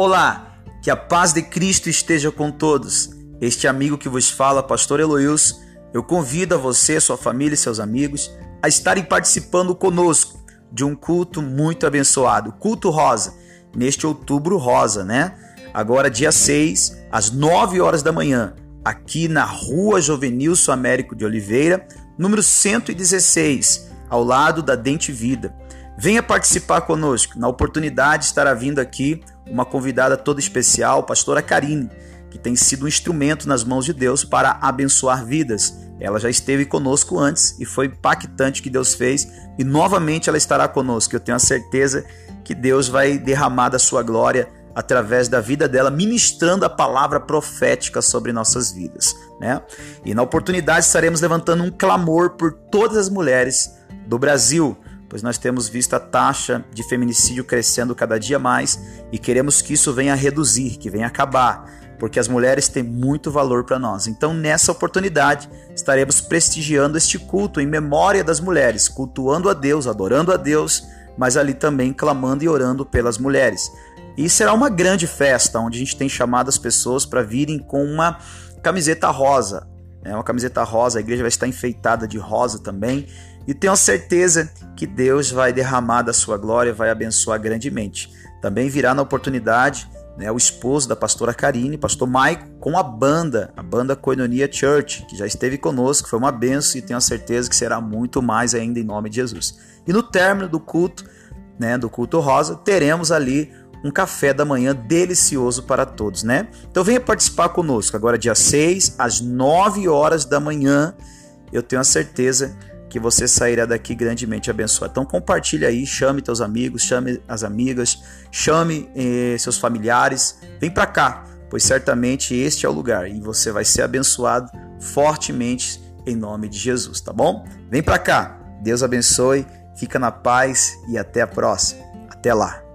Olá, que a paz de Cristo esteja com todos. Este amigo que vos fala, Pastor Eloius, eu convido a você, sua família e seus amigos a estarem participando conosco de um culto muito abençoado, culto rosa, neste outubro rosa, né? Agora dia 6, às 9 horas da manhã, aqui na Rua Jovenilson Américo de Oliveira, número 116, ao lado da Dente Vida. Venha participar conosco. Na oportunidade estará vindo aqui uma convidada toda especial, pastora Karine, que tem sido um instrumento nas mãos de Deus para abençoar vidas. Ela já esteve conosco antes e foi impactante o que Deus fez e novamente ela estará conosco. Eu tenho a certeza que Deus vai derramar da sua glória através da vida dela, ministrando a palavra profética sobre nossas vidas, né? E na oportunidade estaremos levantando um clamor por todas as mulheres do Brasil pois nós temos visto a taxa de feminicídio crescendo cada dia mais e queremos que isso venha a reduzir, que venha a acabar, porque as mulheres têm muito valor para nós. Então, nessa oportunidade, estaremos prestigiando este culto em memória das mulheres, cultuando a Deus, adorando a Deus, mas ali também clamando e orando pelas mulheres. E será uma grande festa onde a gente tem chamado as pessoas para virem com uma camiseta rosa. É uma camiseta rosa, a igreja vai estar enfeitada de rosa também. E tenho certeza que Deus vai derramar da sua glória, vai abençoar grandemente. Também virá na oportunidade né, o esposo da pastora Karine, pastor Maico, com a banda, a banda Koinonia Church, que já esteve conosco, foi uma benção e tenho certeza que será muito mais ainda em nome de Jesus. E no término do culto, né, do culto rosa, teremos ali um café da manhã delicioso para todos, né? Então venha participar conosco, agora dia 6, às 9 horas da manhã, eu tenho a certeza que você sairá daqui grandemente abençoado. Então compartilhe aí, chame teus amigos, chame as amigas, chame eh, seus familiares, vem para cá, pois certamente este é o lugar e você vai ser abençoado fortemente em nome de Jesus, tá bom? Vem para cá. Deus abençoe, fica na paz e até a próxima. Até lá.